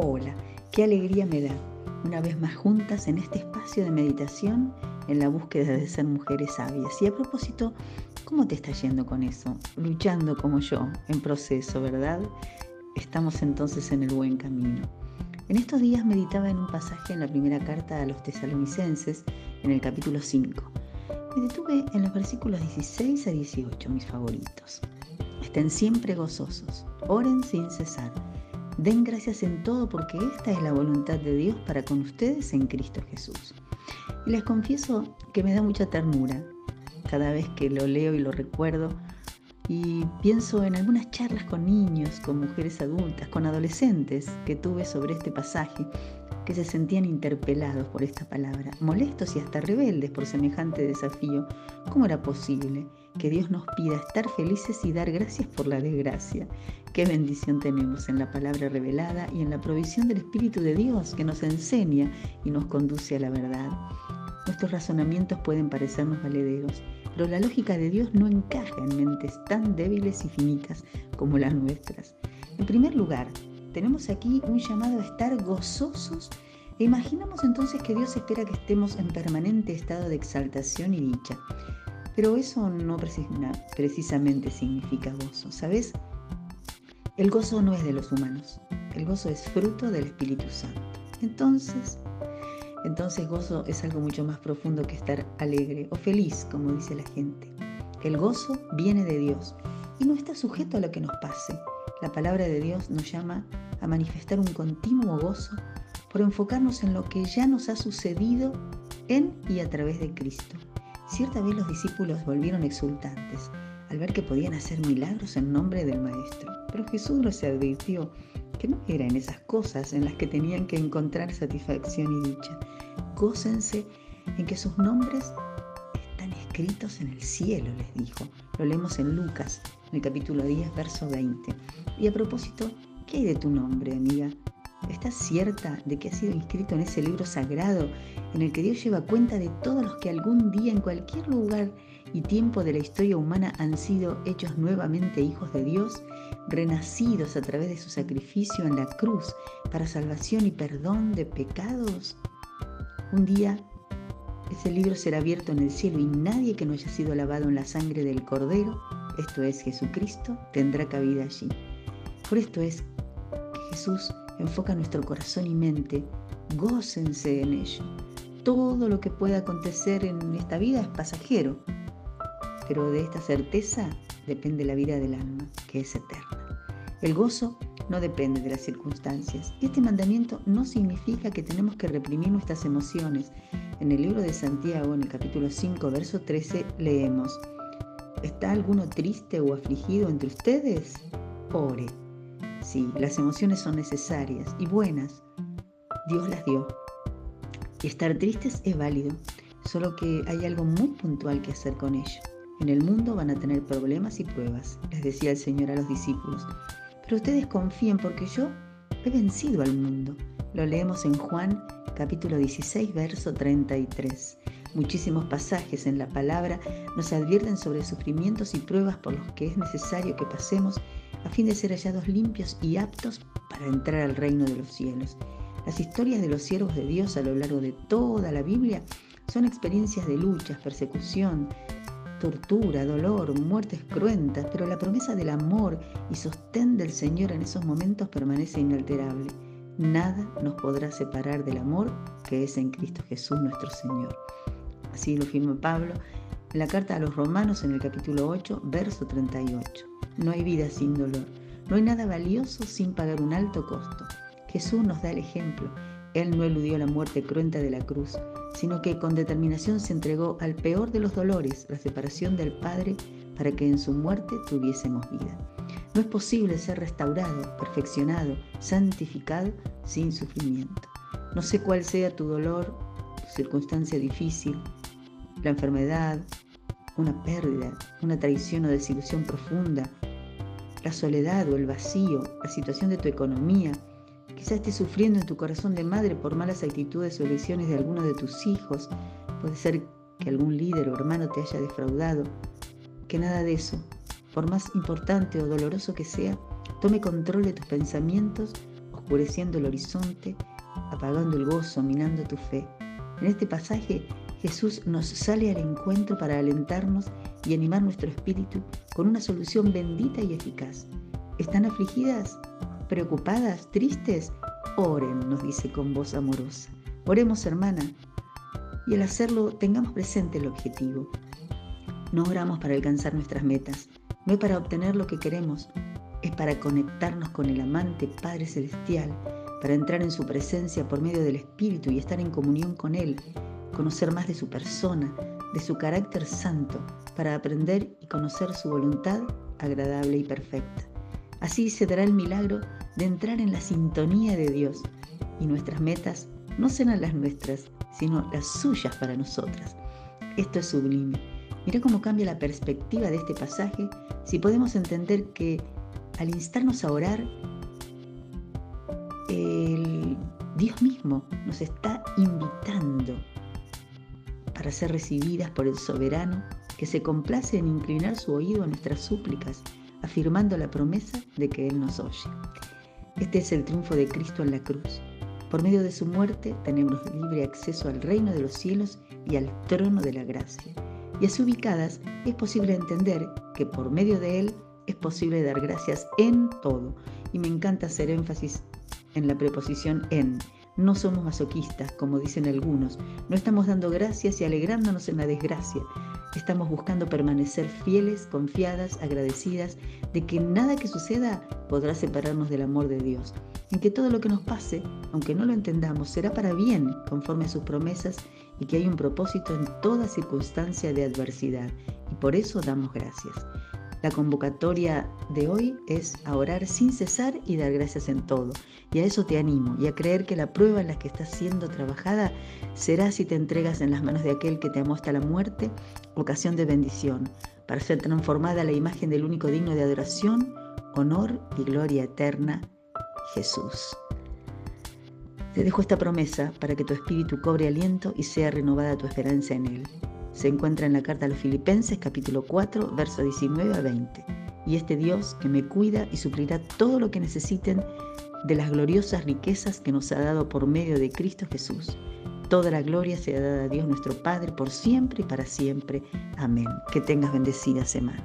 Hola, qué alegría me da una vez más juntas en este espacio de meditación en la búsqueda de ser mujeres sabias. Y a propósito, ¿cómo te está yendo con eso? Luchando como yo, en proceso, ¿verdad? Estamos entonces en el buen camino. En estos días meditaba en un pasaje en la primera carta a los tesalonicenses, en el capítulo 5. Me detuve en los versículos 16 a 18, mis favoritos. Estén siempre gozosos, oren sin cesar Den gracias en todo porque esta es la voluntad de Dios para con ustedes en Cristo Jesús. Y les confieso que me da mucha ternura cada vez que lo leo y lo recuerdo y pienso en algunas charlas con niños, con mujeres adultas, con adolescentes que tuve sobre este pasaje que se sentían interpelados por esta palabra, molestos y hasta rebeldes por semejante desafío. ¿Cómo era posible que Dios nos pida estar felices y dar gracias por la desgracia? Qué bendición tenemos en la palabra revelada y en la provisión del Espíritu de Dios que nos enseña y nos conduce a la verdad. Nuestros razonamientos pueden parecernos valederos, pero la lógica de Dios no encaja en mentes tan débiles y finitas como las nuestras. En primer lugar, tenemos aquí un llamado a estar gozosos e imaginamos entonces que Dios espera que estemos en permanente estado de exaltación y dicha. Pero eso no precisamente significa gozo, ¿sabes? El gozo no es de los humanos, el gozo es fruto del Espíritu Santo. Entonces, entonces gozo es algo mucho más profundo que estar alegre o feliz, como dice la gente. El gozo viene de Dios y no está sujeto a lo que nos pase. La palabra de Dios nos llama a manifestar un continuo gozo por enfocarnos en lo que ya nos ha sucedido en y a través de Cristo. Cierta vez los discípulos volvieron exultantes al ver que podían hacer milagros en nombre del Maestro. Pero Jesús los advirtió que no era en esas cosas en las que tenían que encontrar satisfacción y dicha. Gócense en que sus nombres están escritos en el cielo, les dijo. Lo leemos en Lucas en el capítulo 10, verso 20. Y a propósito, ¿qué hay de tu nombre, amiga? ¿Estás cierta de que has sido inscrito en ese libro sagrado en el que Dios lleva cuenta de todos los que algún día en cualquier lugar y tiempo de la historia humana han sido hechos nuevamente hijos de Dios, renacidos a través de su sacrificio en la cruz para salvación y perdón de pecados? Un día ese libro será abierto en el cielo y nadie que no haya sido lavado en la sangre del Cordero esto es Jesucristo, tendrá cabida allí. Por esto es que Jesús enfoca nuestro corazón y mente, gócense en ello. Todo lo que pueda acontecer en esta vida es pasajero, pero de esta certeza depende la vida del alma, que es eterna. El gozo no depende de las circunstancias. Y este mandamiento no significa que tenemos que reprimir nuestras emociones. En el libro de Santiago, en el capítulo 5, verso 13, leemos, ¿Está alguno triste o afligido entre ustedes? Ore. Sí, las emociones son necesarias y buenas. Dios las dio. Y estar tristes es válido, solo que hay algo muy puntual que hacer con ello. En el mundo van a tener problemas y pruebas, les decía el Señor a los discípulos. Pero ustedes confíen porque yo he vencido al mundo. Lo leemos en Juan capítulo 16, verso 33. Muchísimos pasajes en la palabra nos advierten sobre sufrimientos y pruebas por los que es necesario que pasemos a fin de ser hallados limpios y aptos para entrar al reino de los cielos. Las historias de los siervos de Dios a lo largo de toda la Biblia son experiencias de luchas, persecución, tortura, dolor, muertes cruentas, pero la promesa del amor y sostén del Señor en esos momentos permanece inalterable. Nada nos podrá separar del amor que es en Cristo Jesús nuestro Señor. Así lo firma Pablo la carta a los Romanos en el capítulo 8, verso 38. No hay vida sin dolor. No hay nada valioso sin pagar un alto costo. Jesús nos da el ejemplo. Él no eludió la muerte cruenta de la cruz, sino que con determinación se entregó al peor de los dolores, la separación del Padre, para que en su muerte tuviésemos vida. No es posible ser restaurado, perfeccionado, santificado sin sufrimiento. No sé cuál sea tu dolor, tu circunstancia difícil, la enfermedad, una pérdida, una traición o desilusión profunda, la soledad o el vacío, la situación de tu economía. Quizás estés sufriendo en tu corazón de madre por malas actitudes o elecciones de alguno de tus hijos. Puede ser que algún líder o hermano te haya defraudado. Que nada de eso, por más importante o doloroso que sea, tome control de tus pensamientos oscureciendo el horizonte, apagando el gozo, minando tu fe. En este pasaje Jesús nos sale al encuentro para alentarnos y animar nuestro espíritu con una solución bendita y eficaz. ¿Están afligidas? ¿Preocupadas? ¿Tristes? Oren, nos dice con voz amorosa. Oremos, hermana, y al hacerlo tengamos presente el objetivo. No oramos para alcanzar nuestras metas, no es para obtener lo que queremos, es para conectarnos con el amante Padre Celestial, para entrar en su presencia por medio del Espíritu y estar en comunión con Él, conocer más de su persona, de su carácter santo, para aprender y conocer su voluntad agradable y perfecta. Así se dará el milagro de entrar en la sintonía de Dios y nuestras metas no serán las nuestras, sino las suyas para nosotras. Esto es sublime. Mira cómo cambia la perspectiva de este pasaje si podemos entender que al instarnos a orar, el Dios mismo nos está invitando para ser recibidas por el soberano que se complace en inclinar su oído a nuestras súplicas, afirmando la promesa de que Él nos oye. Este es el triunfo de Cristo en la cruz. Por medio de su muerte tenemos libre acceso al reino de los cielos y al trono de la gracia. Y así ubicadas es posible entender que por medio de Él es posible dar gracias en todo. Y me encanta hacer énfasis en la preposición en. No somos masoquistas, como dicen algunos. No estamos dando gracias y alegrándonos en la desgracia. Estamos buscando permanecer fieles, confiadas, agradecidas de que nada que suceda podrá separarnos del amor de Dios. En que todo lo que nos pase, aunque no lo entendamos, será para bien, conforme a sus promesas, y que hay un propósito en toda circunstancia de adversidad. Y por eso damos gracias. La convocatoria de hoy es a orar sin cesar y dar gracias en todo. Y a eso te animo y a creer que la prueba en la que estás siendo trabajada será si te entregas en las manos de aquel que te amó hasta la muerte, ocasión de bendición, para ser transformada a la imagen del único digno de adoración, honor y gloria eterna, Jesús. Te dejo esta promesa para que tu espíritu cobre aliento y sea renovada tu esperanza en Él se encuentra en la carta a los Filipenses capítulo 4, verso 19 a 20. Y este Dios que me cuida y suplirá todo lo que necesiten de las gloriosas riquezas que nos ha dado por medio de Cristo Jesús. Toda la gloria sea dada a Dios nuestro Padre por siempre y para siempre. Amén. Que tengas bendecida semana.